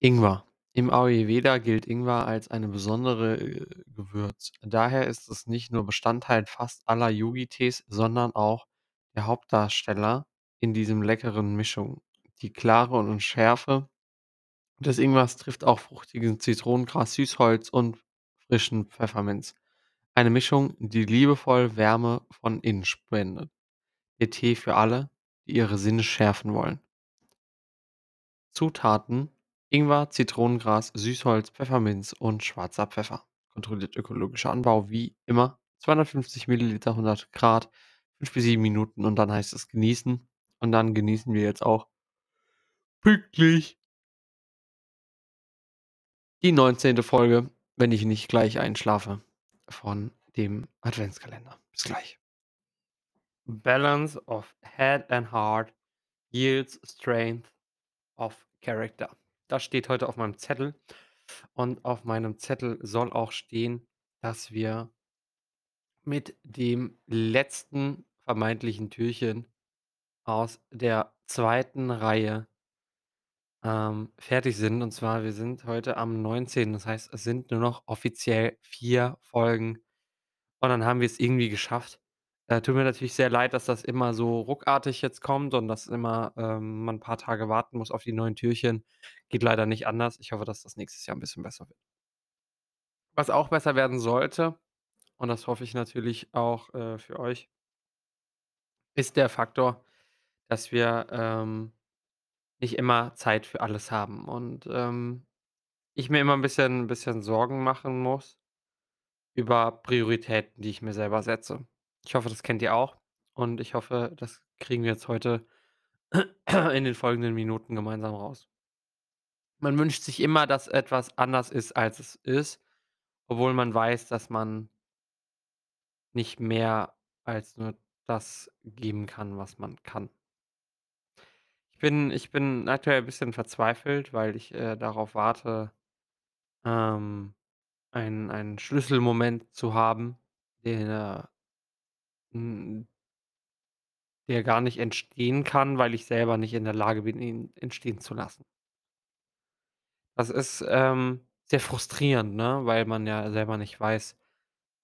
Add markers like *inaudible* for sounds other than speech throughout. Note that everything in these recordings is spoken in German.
Ingwer. Im Ayurveda gilt Ingwer als eine besondere, äh, Gewürz. Daher ist es nicht nur Bestandteil fast aller Yogi-Tees, sondern auch der Hauptdarsteller in diesem leckeren Mischung. Die Klare und Schärfe des Ingwers trifft auch fruchtigen Zitronengras, Süßholz und frischen Pfefferminz. Eine Mischung, die liebevoll Wärme von innen spendet. Der Tee für alle, die ihre Sinne schärfen wollen. Zutaten: Ingwer, Zitronengras, Süßholz, Pfefferminz und schwarzer Pfeffer. Kontrolliert ökologischer Anbau wie immer. 250 Milliliter, 100 Grad, 5 bis 7 Minuten und dann heißt es genießen. Und dann genießen wir jetzt auch pünktlich die 19. Folge, wenn ich nicht gleich einschlafe, von dem Adventskalender. Bis gleich. Balance of head and heart yields strength of character. Das steht heute auf meinem Zettel. Und auf meinem Zettel soll auch stehen, dass wir mit dem letzten vermeintlichen Türchen aus der zweiten Reihe ähm, fertig sind. Und zwar, wir sind heute am 19. Das heißt, es sind nur noch offiziell vier Folgen. Und dann haben wir es irgendwie geschafft. Äh, tut mir natürlich sehr leid, dass das immer so ruckartig jetzt kommt und dass immer ähm, man ein paar Tage warten muss auf die neuen Türchen. Geht leider nicht anders. Ich hoffe, dass das nächstes Jahr ein bisschen besser wird. Was auch besser werden sollte, und das hoffe ich natürlich auch äh, für euch, ist der Faktor, dass wir ähm, nicht immer Zeit für alles haben und ähm, ich mir immer ein bisschen, ein bisschen Sorgen machen muss über Prioritäten, die ich mir selber setze. Ich hoffe, das kennt ihr auch und ich hoffe, das kriegen wir jetzt heute *clears throat* in den folgenden Minuten gemeinsam raus. Man wünscht sich immer, dass etwas anders ist, als es ist, obwohl man weiß, dass man nicht mehr als nur das geben kann, was man kann. Ich bin ich bin aktuell ein bisschen verzweifelt, weil ich, äh, darauf warte, ähm, einen einen Schlüsselmoment zu haben, der der gar nicht entstehen kann, weil ich selber nicht in der Lage bin, ihn entstehen zu lassen. Das ist, ähm, sehr frustrierend, ne, weil man ja selber nicht weiß,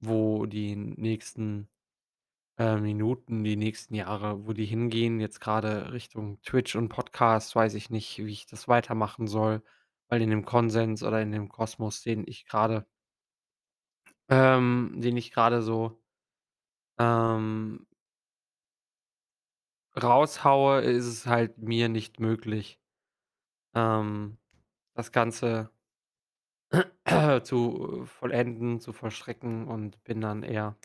wo die nächsten äh, Minuten, die nächsten Jahre, wo die hingehen. Jetzt gerade Richtung Twitch und Podcast weiß ich nicht, wie ich das weitermachen soll, weil in dem Konsens oder in dem Kosmos, den ich gerade, ähm den ich gerade so, ähm, raushaue, ist es halt mir nicht möglich, ähm, das Ganze *clears throat* zu vollenden, zu vollstrecken und bin dann eher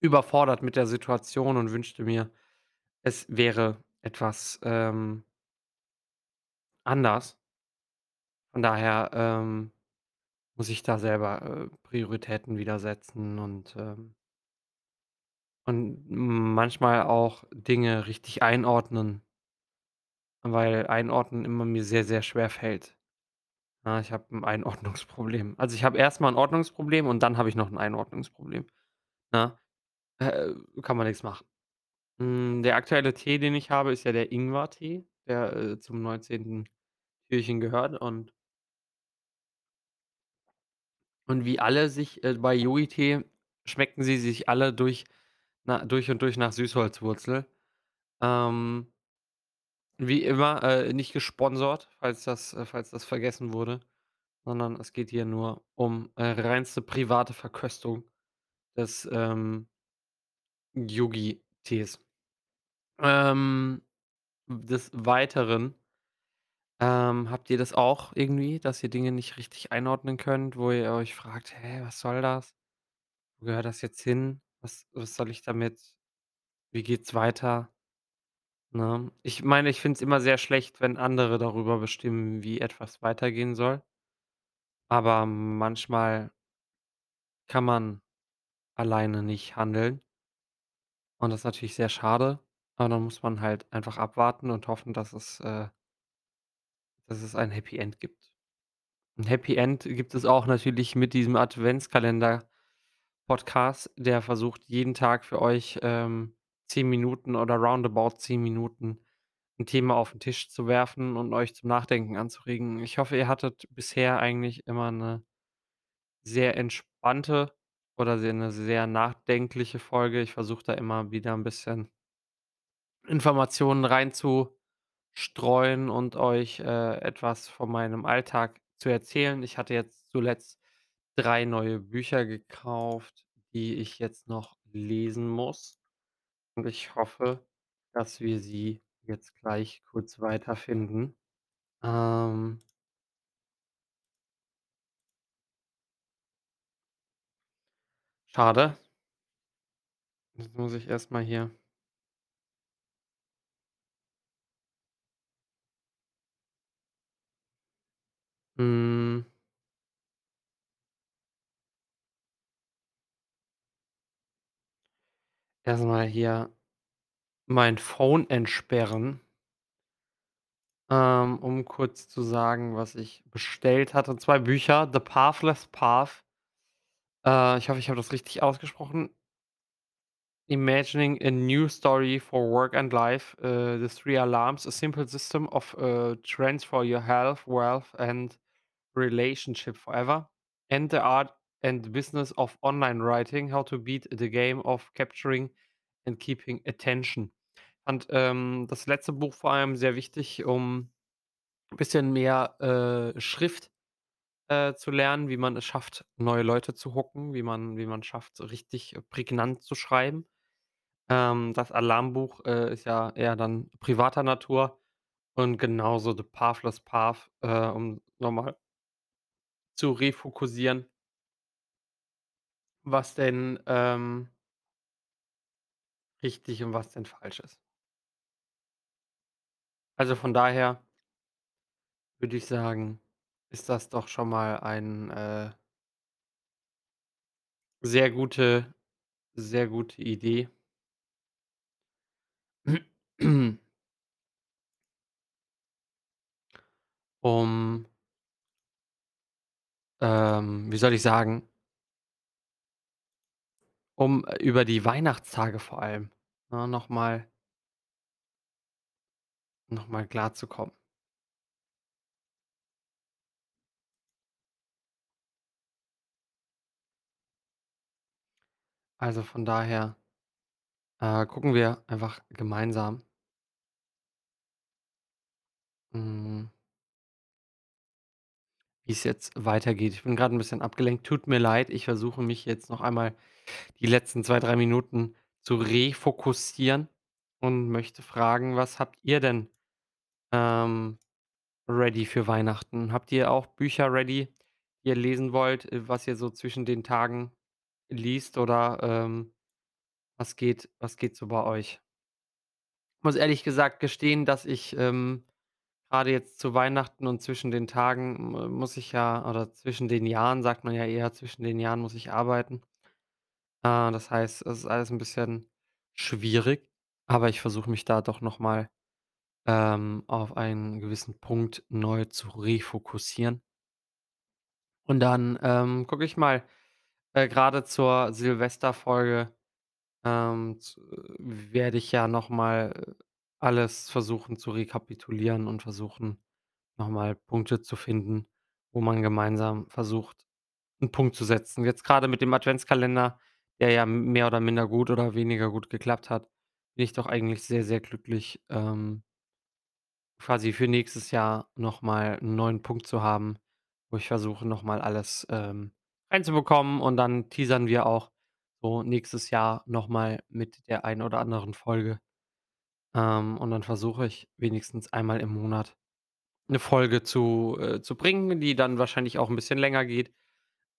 überfordert mit der Situation und wünschte mir, es wäre etwas, ähm anders. Von daher, ähm, muss ich da selber, äh, Prioritäten wieder setzen und, ähm und manchmal auch Dinge richtig einordnen, weil Einordnen immer mir sehr, sehr schwer fällt. Ja, ich habe 'n Einordnungsproblem. Also, ich habe erst mal 'n Ordnungsproblem und dann habe ich noch 'n Einordnungsproblem, ne? Äh, kann man nix machen. Hm, der aktuelle Tee, den ich habe, ist ja der Ingwertee, der, äh, zum 19. Türchen gehört und Und wie alle sich äh, bei Yogi-Tee schmecken sie sich alle durch na durch und durch nach Süßholzwurzel. Ähm, wie immer, äh, nicht gesponsert, falls das äh, falls das vergessen wurde, sondern es geht hier nur um, äh, reinste private Verköstung des, ähm, Yogi-Tees. Ähm, des Weiteren, ähm, habt ihr das auch irgendwie, dass ihr Dinge nicht richtig einordnen könnt, wo ihr euch fragt: „Hä, was soll das?“ Wo gehört das jetzt hin? Was was soll ich damit? Wie geht's weiter, ne? Ich meine, ich finde es immer sehr schlecht, wenn andere darüber bestimmen, wie etwas weitergehen soll. Aber manchmal kann man alleine nicht handeln und das ist natürlich sehr schade, aber dann muss man halt einfach abwarten und hoffen, dass es äh, dass es ein Happy End gibt. 'N Happy End gibt es auch natürlich mit diesem Adventskalender-Podcast, der versucht, jeden Tag für euch, ähm, 10 Minuten oder roundabout 10 Minuten 'n Thema auf 'n Tisch zu werfen und euch zum Nachdenken anzuregen. Ich hoffe, ihr hattet bisher eigentlich immer 'ne sehr entspannte oder sehr 'ne sehr nachdenkliche Folge. Ich versuche da immer wieder 'n bisschen Informationen reinzustreuen und euch, äh, etwas von meinem Alltag zu erzählen. Ich hatte jetzt zuletzt 3 neue Bücher gekauft, die ich jetzt noch lesen muss. Und ich hoffe, dass wir sie jetzt gleich kurz weiterfinden. Ähm schade. Jetzt muss ich erst mal hier Hm. Erst mal hier mein Phone entsperren ähm, um kurz zu sagen, was ich bestellt hatte. 2 Bücher, „The Pathless Path“ äh, ich hoffe, ich habe das richtig ausgesprochen. „Imagining a New Story for Work and Life“, äh, „The Three Alarms: A Simple System of, äh, Trends for Your Health, Wealth and Relationship Forever“ and „The Art and Business of Online Writing: How to Beat the Game of Capturing and Keeping Attention“. Und, ähm, das letzte Buch vor allem sehr wichtig, um bisschen mehr, äh, Schrift, äh, zu lernen, wie man es schafft, neue Leute zu hooken, wie man wie man schafft, richtig prägnant zu schreiben. Ähm, das Alarmbuch, äh, ist ja eher dann privater Natur und genauso „The Pathless Path“, äh, um noch mal zu refokussieren was denn, ähm richtig und was denn falsch ist. Also, von daher würde ich sagen, ist das doch schon mal ein, äh sehr gute sehr gute Idee. Um ähm, wie soll ich sagen um über die Weihnachtstage vor allem, ne, noch mal noch mal klarzukommen. Also, von daher äh, gucken wir einfach gemeinsam hm wie's jetzt weitergeht. Ich bin grad 'n bisschen abgelenkt. Tut mir leid. Ich versuche mich jetzt noch einmal die letzten 2, 3 Minuten zu refokussieren und möchte fragen: Was habt ihr denn, ähm, ready für Weihnachten? Habt ihr auch Bücher ready, die ihr lesen wollt, äh, was ihr so zwischen den Tagen liest oder, ähm, was geht was geht so bei euch? Muss ehrlich gesagt gestehen, dass ich, ähm, grade jetzt zu Weihnachten und zwischen den Tagen muss ich ja oder zwischen den Jahren, sagt man ja eher, zwischen den Jahren muss ich arbeiten. Äh, das heißt, es ist alles 'n bisschen schwierig, aber ich versuche mich da doch noch mal, ähm, auf einen gewissen Punkt neu zu refokussieren. Und dann, ähm, gucke ich mal, äh, grade zur Silvesterfolge, ähm, z werde ich ja noch mal alles versuchen zu rekapitulieren und versuchen, noch mal Punkte zu finden, wo man gemeinsam versucht, 'n Punkt zu setzen. Jetzt grade mit dem Adventskalender, der ja mehr oder minder gut oder weniger gut geklappt hat, bin ich doch eigentlich sehr, sehr glücklich, ähm quasi für nächstes Jahr noch mal 'n neuen Punkt zu haben, wo ich versuche, noch mal alles, ähm, reinzubekommen und dann teasern wir auch so nächstes Jahr noch mal mit der einen oder anderen Folge. Ähm, und dann versuche ich wenigstens einmal im Monat 'ne Folge zu äh, zu bringen, die dann wahrscheinlich auch 'n bisschen länger geht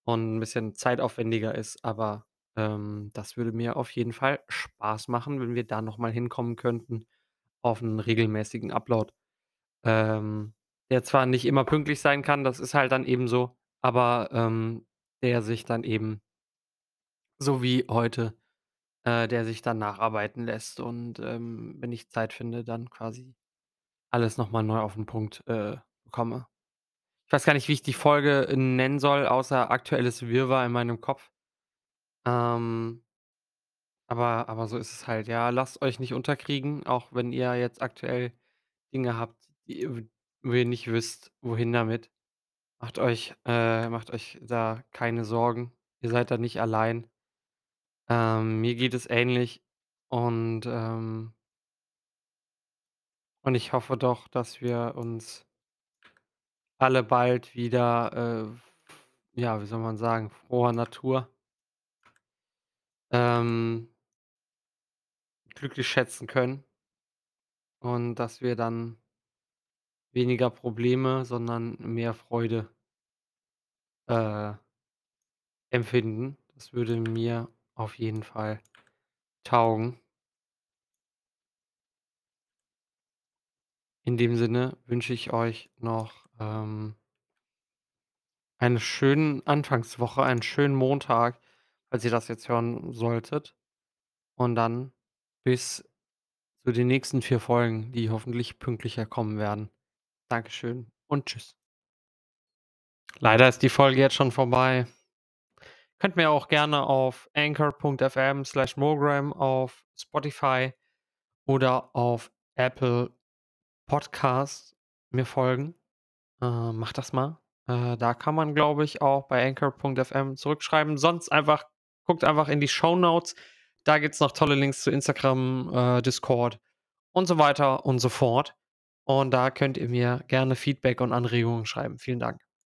und 'n bisschen zeitaufwendiger ist, aber, ähm, das würde mir auf jeden Fall Spaß machen, wenn wir da noch mal hinkommen könnten auf 'n regelmäßigen Upload. Ähm, der zwar nicht immer pünktlich sein kann, das ist halt dann eben so, aber, ähm, der sich dann eben so wie heute, äh, der sich dann nacharbeiten lässt und, ähm, wenn ich Zeit finde, dann quasi alles noch mal neu auf 'n Punkt, äh, bekomme. Ich weiß gar nicht, wie ich die Folge nennen soll, außer aktuelles Wirrwarr in meinem Kopf. Ähm aber aber so ist es halt, ja. Lasst euch nicht unterkriegen, auch wenn ihr jetzt aktuell Dinge habt, die ihr wo ihr nicht wisst, wohin damit, macht euch äh, macht euch da keine Sorgen. Ihr seid da nicht allein. Ähm, mir geht es ähnlich und, ähm und ich hoffe doch, dass wir uns alle bald wieder, äh, ja, wie soll man sagen, froher Natur ähm glücklich schätzen können und dass wir dann weniger Probleme, sondern mehr Freude äh empfinden. Das würde mir auf jeden Fall taugen. In dem Sinne wünsche ich euch noch, ähm eine schönen Anfangswoche, einen schönen Montag, falls ihr das jetzt hören solltet. Und dann bis zu den nächsten 4 Folgen, die hoffentlich pünktlicher kommen werden. Dankeschön und tschüss. Leider ist die Folge jetzt schon vorbei. Könnt mir auch gerne auf anchor.fm/mogram auf Spotify oder auf Apple Podcasts mir folgen. Äh, macht das mal. Äh, da kann man, glaube ich, auch bei anchor.fm zurückschreiben. Sonst einfach guckt einfach in die Shownotes. Da gibt's noch tolle Links zu Instagram, äh, Discord und so weiter und so fort. Und da könnt ihr mir gerne Feedback und Anregungen schreiben. Vielen Dank.